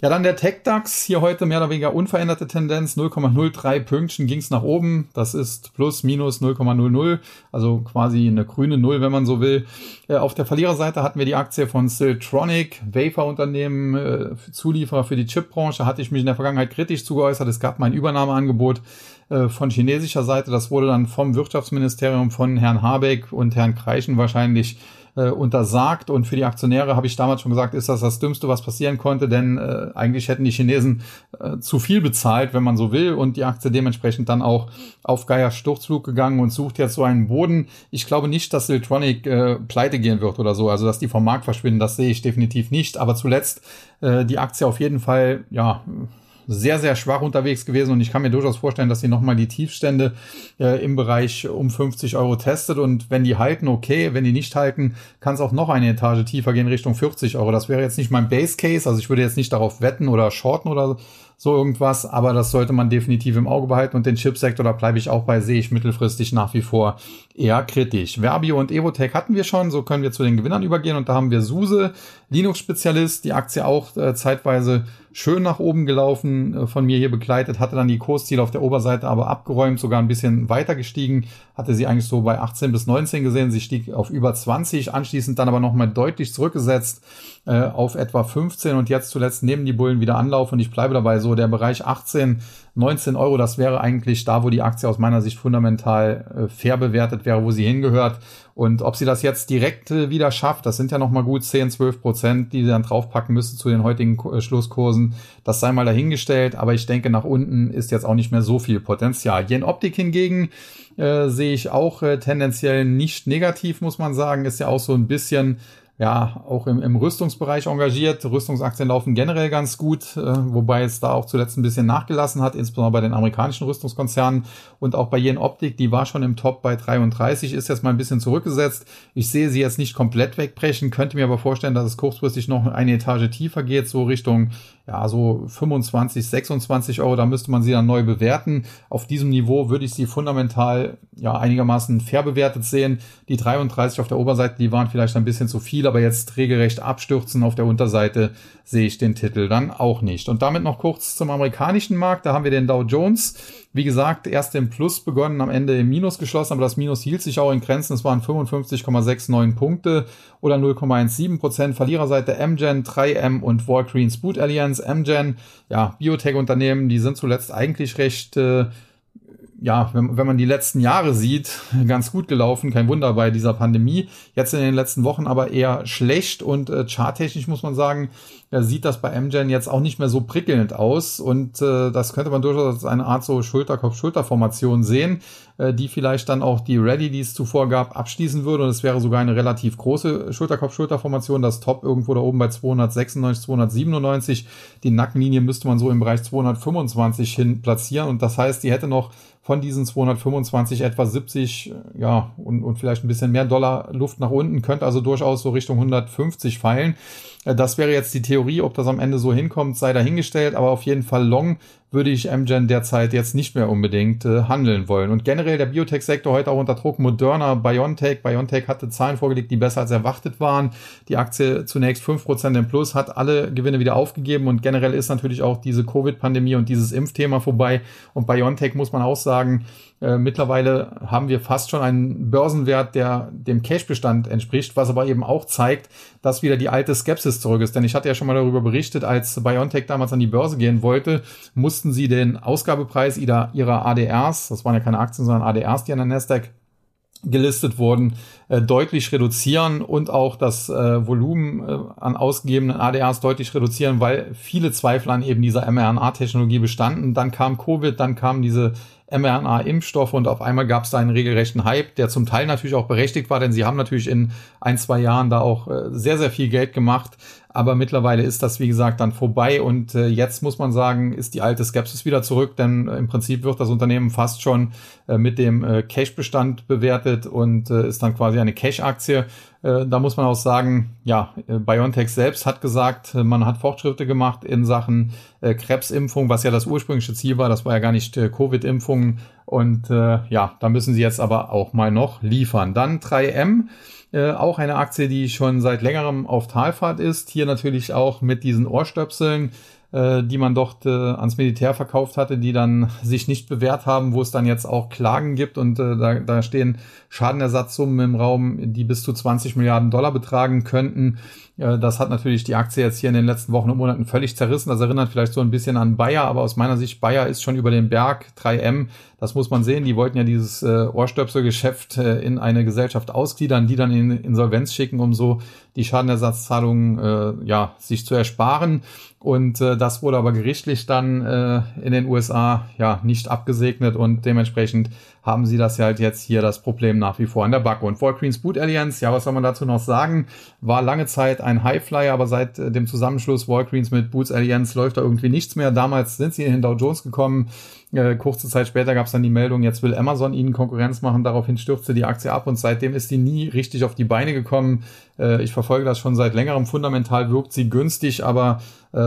Ja, dann der TechDAX. Hier heute mehr oder weniger unveränderte Tendenz. 0,03 Pünktchen ging es nach oben. Das ist plus minus 0,00. Also quasi eine grüne Null, wenn man so will. Äh, auf der Verliererseite hatten wir die Aktie von Siltronic, Wafer-Unternehmen, äh, Zulieferer für die Chipbranche. Hatte ich mich in der Vergangenheit kritisch zugeäußert. Es gab mein Übernahmeangebot äh, von chinesischer Seite. Das wurde dann vom Wirtschaftsministerium von Herrn Habeck und Herrn Kreichen wahrscheinlich äh, untersagt. Und für die Aktionäre habe ich damals schon gesagt, ist das das Dümmste, was passieren konnte, denn äh, eigentlich hätten die Chinesen äh, zu viel bezahlt, wenn man so will, und die Aktie dementsprechend dann auch auf Geier Sturzflug gegangen und sucht jetzt so einen Boden. Ich glaube nicht, dass Siltronic äh, pleite gehen wird oder so, also dass die vom Markt verschwinden, das sehe ich definitiv nicht. Aber zuletzt äh, die Aktie auf jeden Fall, ja, sehr, sehr schwach unterwegs gewesen und ich kann mir durchaus vorstellen, dass sie nochmal die Tiefstände äh, im Bereich um 50 Euro testet und wenn die halten, okay, wenn die nicht halten, kann es auch noch eine Etage tiefer gehen Richtung 40 Euro. Das wäre jetzt nicht mein Base Case, also ich würde jetzt nicht darauf wetten oder shorten oder so irgendwas, aber das sollte man definitiv im Auge behalten und den Chipsektor, da bleibe ich auch bei, sehe ich mittelfristig nach wie vor eher kritisch. Verbio und Evotech hatten wir schon, so können wir zu den Gewinnern übergehen und da haben wir SUSE, Linux-Spezialist, die Aktie auch äh, zeitweise schön nach oben gelaufen, äh, von mir hier begleitet, hatte dann die Kursziele auf der Oberseite aber abgeräumt, sogar ein bisschen weiter gestiegen, hatte sie eigentlich so bei 18 bis 19 gesehen, sie stieg auf über 20, anschließend dann aber nochmal deutlich zurückgesetzt äh, auf etwa 15 und jetzt zuletzt nehmen die Bullen wieder Anlauf und ich bleibe dabei so, der Bereich 18 19 Euro, das wäre eigentlich da, wo die Aktie aus meiner Sicht fundamental äh, fair bewertet wäre, wo sie hingehört. Und ob sie das jetzt direkt äh, wieder schafft, das sind ja nochmal gut 10, 12 Prozent, die sie dann draufpacken müsste zu den heutigen äh, Schlusskursen. Das sei mal dahingestellt, aber ich denke, nach unten ist jetzt auch nicht mehr so viel Potenzial. Jen Optik hingegen äh, sehe ich auch äh, tendenziell nicht negativ, muss man sagen. Ist ja auch so ein bisschen ja auch im, im Rüstungsbereich engagiert. Rüstungsaktien laufen generell ganz gut, äh, wobei es da auch zuletzt ein bisschen nachgelassen hat, insbesondere bei den amerikanischen Rüstungskonzernen und auch bei Jen Optik, die war schon im Top bei 33, ist jetzt mal ein bisschen zurückgesetzt. Ich sehe sie jetzt nicht komplett wegbrechen, könnte mir aber vorstellen, dass es kurzfristig noch eine Etage tiefer geht, so Richtung ja, so 25, 26 Euro, da müsste man sie dann neu bewerten. Auf diesem Niveau würde ich sie fundamental ja einigermaßen fair bewertet sehen. Die 33 auf der Oberseite, die waren vielleicht ein bisschen zu viel, aber jetzt regelrecht abstürzen auf der Unterseite sehe ich den Titel dann auch nicht. Und damit noch kurz zum amerikanischen Markt. Da haben wir den Dow Jones. Wie gesagt, erst im Plus begonnen, am Ende im Minus geschlossen, aber das Minus hielt sich auch in Grenzen. Es waren 55,69 Punkte oder 0,17 Prozent. Verliererseite MGen, 3M und Walgreens Boot Alliance. MGen, ja, Biotech-Unternehmen, die sind zuletzt eigentlich recht äh, ja, wenn, wenn man die letzten Jahre sieht, ganz gut gelaufen. Kein Wunder bei dieser Pandemie. Jetzt in den letzten Wochen aber eher schlecht und äh, charttechnisch muss man sagen, ja, sieht das bei MGen jetzt auch nicht mehr so prickelnd aus. Und äh, das könnte man durchaus als eine Art so Schulterkopf-Schulter-Formation sehen, äh, die vielleicht dann auch die Ready, die es zuvor gab, abschließen würde. Und es wäre sogar eine relativ große Schulterkopf-Schulter-Formation. Das Top irgendwo da oben bei 296, 297. Die Nackenlinie müsste man so im Bereich 225 hin platzieren. Und das heißt, die hätte noch von diesen 225 etwa 70, ja, und, und vielleicht ein bisschen mehr Dollar Luft nach unten, könnte also durchaus so Richtung 150 fallen. Äh, das wäre jetzt die Theorie, ob das am Ende so hinkommt, sei dahingestellt, aber auf jeden Fall long würde ich Amgen derzeit jetzt nicht mehr unbedingt äh, handeln wollen. Und generell der Biotech-Sektor heute auch unter Druck. Moderna, BioNTech. BioNTech hatte Zahlen vorgelegt, die besser als erwartet waren. Die Aktie zunächst fünf Prozent im Plus, hat alle Gewinne wieder aufgegeben. Und generell ist natürlich auch diese Covid-Pandemie und dieses Impfthema vorbei. Und BioNTech muss man auch sagen, äh, mittlerweile haben wir fast schon einen Börsenwert, der dem Cash-Bestand entspricht, was aber eben auch zeigt, dass wieder die alte Skepsis zurück ist. Denn ich hatte ja schon mal darüber berichtet, als BioNTech damals an die Börse gehen wollte, mussten sie den Ausgabepreis ihrer, ihrer ADRs, das waren ja keine Aktien, sondern ADRs, die an der Nasdaq gelistet wurden, äh, deutlich reduzieren und auch das äh, Volumen äh, an ausgegebenen ADRs deutlich reduzieren, weil viele Zweifel an eben dieser mRNA-Technologie bestanden. Dann kam Covid, dann kamen diese mRNA-Impfstoffe und auf einmal gab es da einen regelrechten Hype, der zum Teil natürlich auch berechtigt war, denn sie haben natürlich in ein, zwei Jahren da auch äh, sehr, sehr viel Geld gemacht. Aber mittlerweile ist das, wie gesagt, dann vorbei und äh, jetzt muss man sagen, ist die alte Skepsis wieder zurück, denn äh, im Prinzip wird das Unternehmen fast schon äh, mit dem äh, Cash-Bestand bewertet und äh, ist dann quasi eine Cash-Aktie. Äh, da muss man auch sagen, ja, äh, BioNTech selbst hat gesagt, äh, man hat Fortschritte gemacht in Sachen Krebsimpfung, was ja das ursprüngliche Ziel war. Das war ja gar nicht Covid-Impfungen. Und äh, ja, da müssen sie jetzt aber auch mal noch liefern. Dann 3M. Äh, auch eine Aktie, die schon seit längerem auf Talfahrt ist. Hier natürlich auch mit diesen Ohrstöpseln, die man dort äh, ans Militär verkauft hatte, die dann sich nicht bewährt haben, wo es dann jetzt auch Klagen gibt und äh, da, da stehen Schadenersatzsummen im Raum, die bis zu 20 Milliarden Dollar betragen könnten. Das hat natürlich die Aktie jetzt hier in den letzten Wochen und Monaten völlig zerrissen. Das erinnert vielleicht so ein bisschen an Bayer, aber aus meiner Sicht, Bayer ist schon über den Berg. 3M, das muss man sehen. Die wollten ja dieses äh, Ohrstöpselgeschäft äh, in eine Gesellschaft ausgliedern, die dann in Insolvenz schicken, um so die Schadenersatzzahlungen äh, ja, sich zu ersparen. Und äh, das wurde aber gerichtlich dann äh, in den USA ja nicht abgesegnet und dementsprechend haben sie das ja halt jetzt hier das Problem nach wie vor an der Backe. Und Walgreens Boot Alliance, ja, was soll man dazu noch sagen? War lange Zeit ein Highflyer, aber seit äh, dem Zusammenschluss Walgreens mit Boots Alliance läuft da irgendwie nichts mehr. Damals sind sie in den Dow Jones gekommen. Äh, kurze Zeit später gab es dann die Meldung, jetzt will Amazon ihnen Konkurrenz machen. Daraufhin stürzte die Aktie ab und seitdem ist die nie richtig auf die Beine gekommen. Äh, ich verfolge das schon seit längerem. Fundamental wirkt sie günstig, aber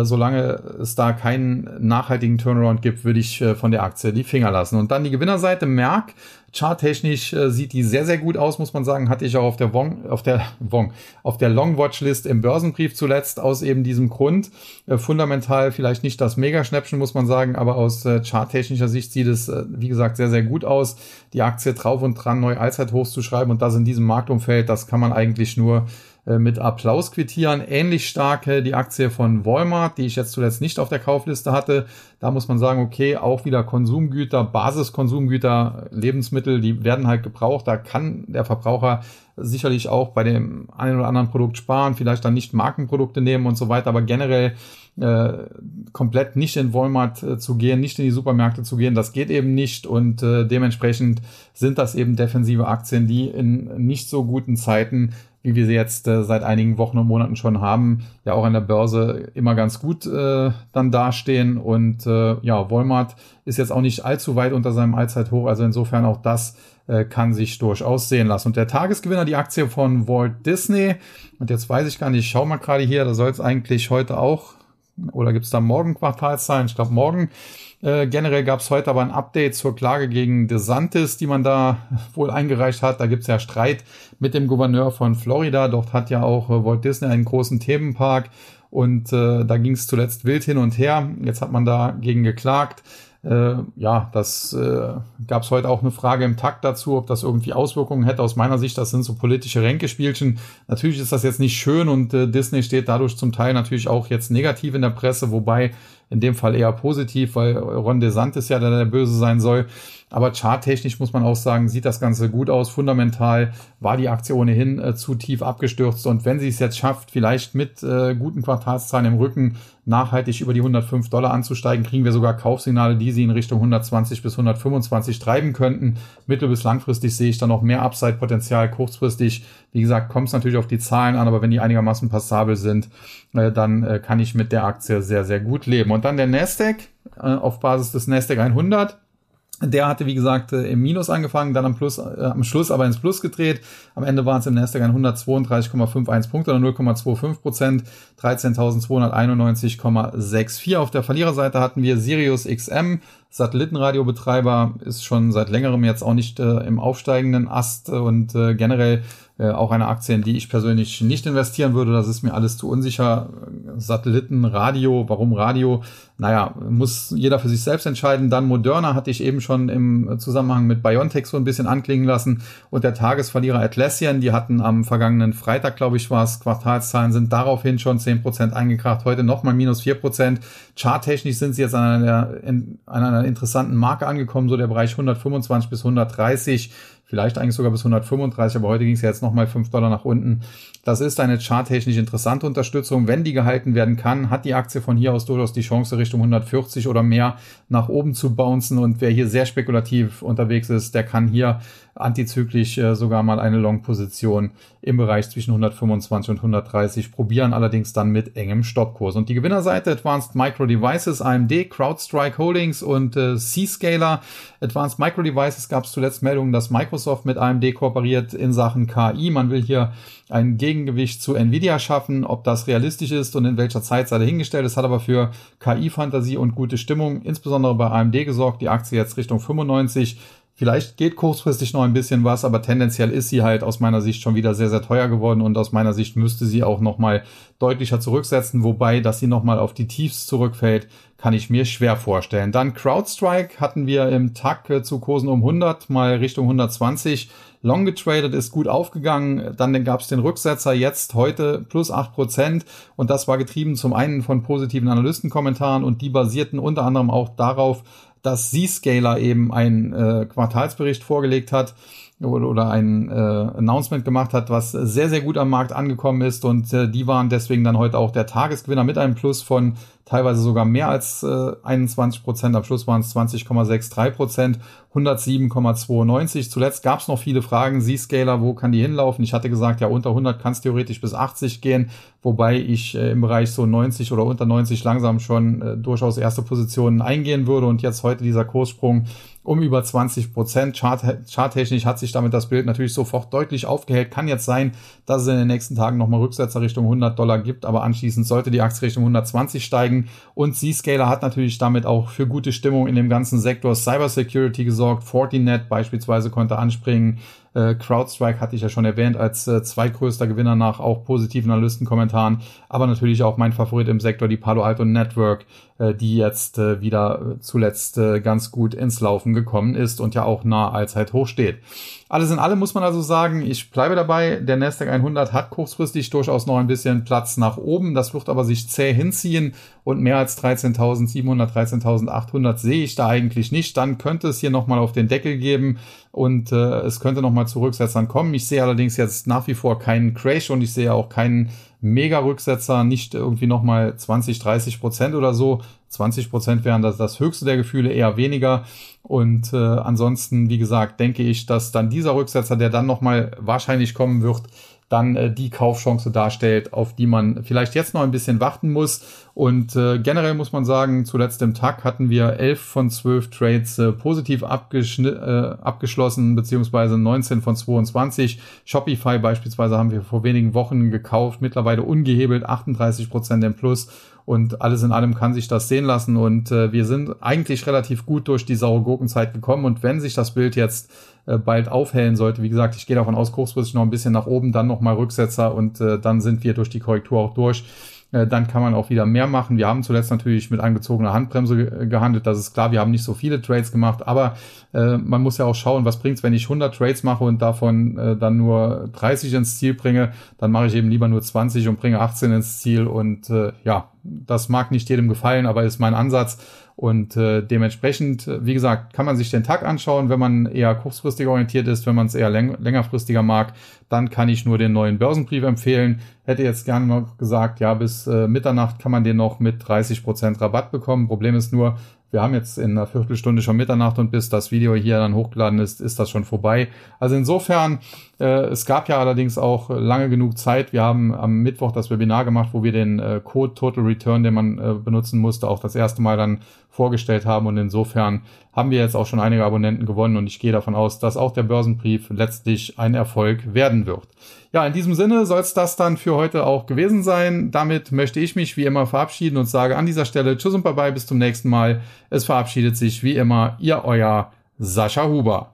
solange es da keinen nachhaltigen Turnaround gibt, würde ich von der Aktie die Finger lassen. Und dann die Gewinnerseite Merck. Charttechnisch äh, sieht die sehr, sehr gut aus, muss man sagen. Hatte ich auch auf der Wong, auf der Wong, auf der Long im Börsenbrief zuletzt aus eben diesem Grund. Äh, fundamental vielleicht nicht das Mega-Schnäppchen, muss man sagen, aber aus äh, charttechnischer Sicht sieht es, äh, wie gesagt, sehr, sehr gut aus. Die Aktie drauf und dran, neu Allzeithochs zu schreiben und das in diesem Marktumfeld, das kann man eigentlich nur mit Applaus quittieren. Ähnlich starke die Aktie von Walmart, die ich jetzt zuletzt nicht auf der Kaufliste hatte. Da muss man sagen, okay, auch wieder Konsumgüter, Basiskonsumgüter, Lebensmittel, die werden halt gebraucht. Da kann der Verbraucher sicherlich auch bei dem einen oder anderen Produkt sparen, vielleicht dann nicht Markenprodukte nehmen und so weiter, aber generell äh, komplett nicht in Walmart äh, zu gehen, nicht in die Supermärkte zu gehen, das geht eben nicht und äh, dementsprechend sind das eben defensive Aktien, die in nicht so guten Zeiten wie wir sie jetzt äh, seit einigen Wochen und Monaten schon haben, ja auch an der Börse immer ganz gut äh, dann dastehen. Und äh, ja, Walmart ist jetzt auch nicht allzu weit unter seinem Allzeithoch. Also insofern auch das äh, kann sich durchaus sehen lassen. Und der Tagesgewinner, die Aktie von Walt Disney. Und jetzt weiß ich gar nicht, ich schau mal gerade hier, da soll es eigentlich heute auch, oder gibt es da morgen Quartalszahlen? Ich glaube morgen. Äh, generell gab es heute aber ein Update zur Klage gegen DeSantis, die man da wohl eingereicht hat. Da gibt es ja Streit mit dem Gouverneur von Florida. Dort hat ja auch äh, Walt Disney einen großen Themenpark und äh, da ging es zuletzt wild hin und her. Jetzt hat man dagegen geklagt. Äh, ja, das gab es heute auch eine Frage im Takt dazu, ob das irgendwie Auswirkungen hätte. Aus meiner Sicht, das sind so politische Ränkespielchen. Natürlich ist das jetzt nicht schön und Disney steht dadurch zum Teil natürlich auch jetzt negativ in der Presse, wobei in dem Fall eher positiv, weil Ron DeSantis ja der, der Böse sein soll. Aber charttechnisch muss man auch sagen, sieht das Ganze gut aus. Fundamental war die Aktie ohnehin äh, zu tief abgestürzt. Und wenn sie es jetzt schafft, vielleicht mit äh, guten Quartalszahlen im Rücken nachhaltig über die 105 Dollar anzusteigen, kriegen wir sogar Kaufsignale, die sie in Richtung 120 bis 125 treiben könnten. Mittel- bis langfristig sehe ich da noch mehr Upside-Potenzial. Kurzfristig, wie gesagt, kommt es natürlich auf die Zahlen an, aber wenn die einigermaßen passabel sind, äh, dann äh, kann ich mit der Aktie sehr, sehr gut leben. Und dann der Nasdaq äh, auf Basis des Nasdaq 100 Der hatte, wie gesagt, äh, im Minus angefangen, dann am, Plus, äh, am Schluss aber ins Plus gedreht. Am Ende waren es im Nasdaq 132,51 Punkte oder 0,25 Prozent, 13.291,64. Auf der Verliererseite hatten wir Sirius XM, Satellitenradiobetreiber, ist schon seit längerem jetzt auch nicht äh, im aufsteigenden Ast und äh, generell äh, auch eine Aktie, in die ich persönlich nicht investieren würde. Das ist mir alles zu unsicher. Satelliten, Radio, warum Radio? Naja, muss jeder für sich selbst entscheiden. Dann Moderna hatte ich eben schon im Zusammenhang mit BioNTech so ein bisschen anklingen lassen. Und der Tagesverlierer Atlassian, die hatten am vergangenen Freitag, glaube ich, war es, Quartalszahlen sind daraufhin schon zehn Prozent eingekracht. Heute nochmal minus vier Prozent. Charttechnisch sind sie jetzt an einer, in, an einer interessanten Marke angekommen, so der Bereich 125 bis 130 vielleicht eigentlich sogar bis 135, aber heute ging es ja jetzt nochmal 5 Dollar nach unten. Das ist eine charttechnisch interessante Unterstützung. Wenn die gehalten werden kann, hat die Aktie von hier aus durchaus die Chance, Richtung 140 oder mehr nach oben zu bouncen. Und wer hier sehr spekulativ unterwegs ist, der kann hier antizyklisch äh, sogar mal eine Long-Position im Bereich zwischen 125 und 130 probieren, allerdings dann mit engem Stoppkurs. Und die Gewinnerseite Advanced Micro Devices, AMD, CrowdStrike Holdings und äh, C-Scaler. Advanced Micro Devices gab es zuletzt Meldungen, dass Microsoft mit AMD kooperiert in Sachen KI. Man will hier ein Gegengewicht zu Nvidia schaffen. Ob das realistisch ist und in welcher Zeit sei dahingestellt. Es hat aber für KI-Fantasie und gute Stimmung, insbesondere bei AMD gesorgt. Die Aktie jetzt Richtung 95 Vielleicht geht kurzfristig noch ein bisschen was, aber tendenziell ist sie halt aus meiner Sicht schon wieder sehr, sehr teuer geworden und aus meiner Sicht müsste sie auch nochmal deutlicher zurücksetzen, wobei, dass sie nochmal auf die Tiefs zurückfällt, kann ich mir schwer vorstellen. Dann CrowdStrike hatten wir im Tag äh, zu Kursen um 100, mal Richtung 120. Long getradet ist gut aufgegangen, dann gab es den Rücksetzer jetzt heute plus 8% und das war getrieben zum einen von positiven Analystenkommentaren und die basierten unter anderem auch darauf, dass Zscaler eben einen äh, Quartalsbericht vorgelegt hat oder, ein äh, Announcement gemacht hat, was sehr, sehr gut am Markt angekommen ist und äh, die waren deswegen dann heute auch der Tagesgewinner mit einem Plus von teilweise sogar mehr als äh, 21 Prozent. Am Schluss waren es 20,63 Prozent, 107,92. Zuletzt gab es noch viele Fragen. Z-Scaler, wo kann die hinlaufen? Ich hatte gesagt, ja, unter 100 kann es theoretisch bis 80 gehen, wobei ich äh, im Bereich so 90 oder unter 90 langsam schon äh, durchaus erste Positionen eingehen würde. Und jetzt heute dieser Kurssprung um über 20 Prozent. Chart, charttechnisch hat sich damit das Bild natürlich sofort deutlich aufgehellt. Kann jetzt sein, dass es in den nächsten Tagen nochmal Rücksetzer Richtung 100 Dollar gibt, aber anschließend sollte die Aktie Richtung 120 steigen. Und Zscaler hat natürlich damit auch für gute Stimmung in dem ganzen Sektor Cybersecurity gesorgt. Fortinet beispielsweise konnte anspringen. Äh, CrowdStrike hatte ich ja schon erwähnt als äh, zweitgrößter Gewinner nach auch positiven Analystenkommentaren, aber natürlich auch mein Favorit im Sektor, die Palo Alto Network, äh, die jetzt äh, wieder zuletzt äh, ganz gut ins Laufen gekommen ist und ja auch nah Allzeit hoch steht. Alles in allem muss man also sagen, ich bleibe dabei, der Nasdaq 100 hat kurzfristig durchaus noch ein bisschen Platz nach oben, das wird aber sich zäh hinziehen. Und mehr als 13.700, 13.800 sehe ich da eigentlich nicht. Dann könnte es hier nochmal auf den Deckel geben. Und äh, es könnte nochmal zu Rücksetzern kommen. Ich sehe allerdings jetzt nach wie vor keinen Crash und ich sehe auch keinen Mega-Rücksetzer, nicht irgendwie nochmal 20, 30 Prozent oder so. 20 Prozent wären das, das höchste der Gefühle, eher weniger. Und äh, ansonsten, wie gesagt, denke ich, dass dann dieser Rücksetzer, der dann nochmal wahrscheinlich kommen wird, dann äh, die Kaufchance darstellt, auf die man vielleicht jetzt noch ein bisschen warten muss. Und äh, generell muss man sagen, zuletzt im Tag hatten wir elf von zwölf Trades äh, positiv abgeschn äh, abgeschlossen, beziehungsweise 19 von 22. Shopify beispielsweise haben wir vor wenigen Wochen gekauft, mittlerweile ungehebelt, 38 Prozent im Plus. Und alles in allem kann sich das sehen lassen. Und äh, wir sind eigentlich relativ gut durch die saure Gurkenzeit gekommen. Und wenn sich das Bild jetzt äh, bald aufhellen sollte, wie gesagt, ich gehe davon aus, kurzfristig noch ein bisschen nach oben, dann nochmal Rücksetzer und äh, dann sind wir durch die Korrektur auch durch. Äh, dann kann man auch wieder mehr machen. Wir haben zuletzt natürlich mit angezogener Handbremse gehandelt. Das ist klar, wir haben nicht so viele Trades gemacht, aber äh, man muss ja auch schauen, was bringt's, wenn ich 100 Trades mache und davon äh, dann nur 30 ins Ziel bringe, dann mache ich eben lieber nur 20 und bringe 18 ins Ziel und äh, ja, das mag nicht jedem gefallen, aber ist mein Ansatz und äh, dementsprechend, wie gesagt, kann man sich den Tag anschauen, wenn man eher kurzfristig orientiert ist, wenn man es eher läng längerfristiger mag, dann kann ich nur den neuen Börsenbrief empfehlen. Hätte jetzt gerne noch gesagt, ja, bis äh, Mitternacht kann man den noch mit 30 Prozent Rabatt bekommen. Problem ist nur, wir haben jetzt in einer Viertelstunde schon Mitternacht und bis das Video hier dann hochgeladen ist, ist das schon vorbei. Also insofern, äh, es gab ja allerdings auch lange genug Zeit. Wir haben am Mittwoch das Webinar gemacht, wo wir den äh, Code Total Return, den man äh, benutzen musste, auch das erste Mal dann vorgestellt haben. Und insofern haben wir jetzt auch schon einige Abonnenten gewonnen und ich gehe davon aus, dass auch der Börsenbrief letztlich ein Erfolg werden wird. Ja, in diesem Sinne soll es das dann für heute auch gewesen sein. Damit möchte ich mich wie immer verabschieden und sage an dieser Stelle Tschüss und Bye-bye, bis zum nächsten Mal. Es verabschiedet sich wie immer Ihr Euer Sascha Huber.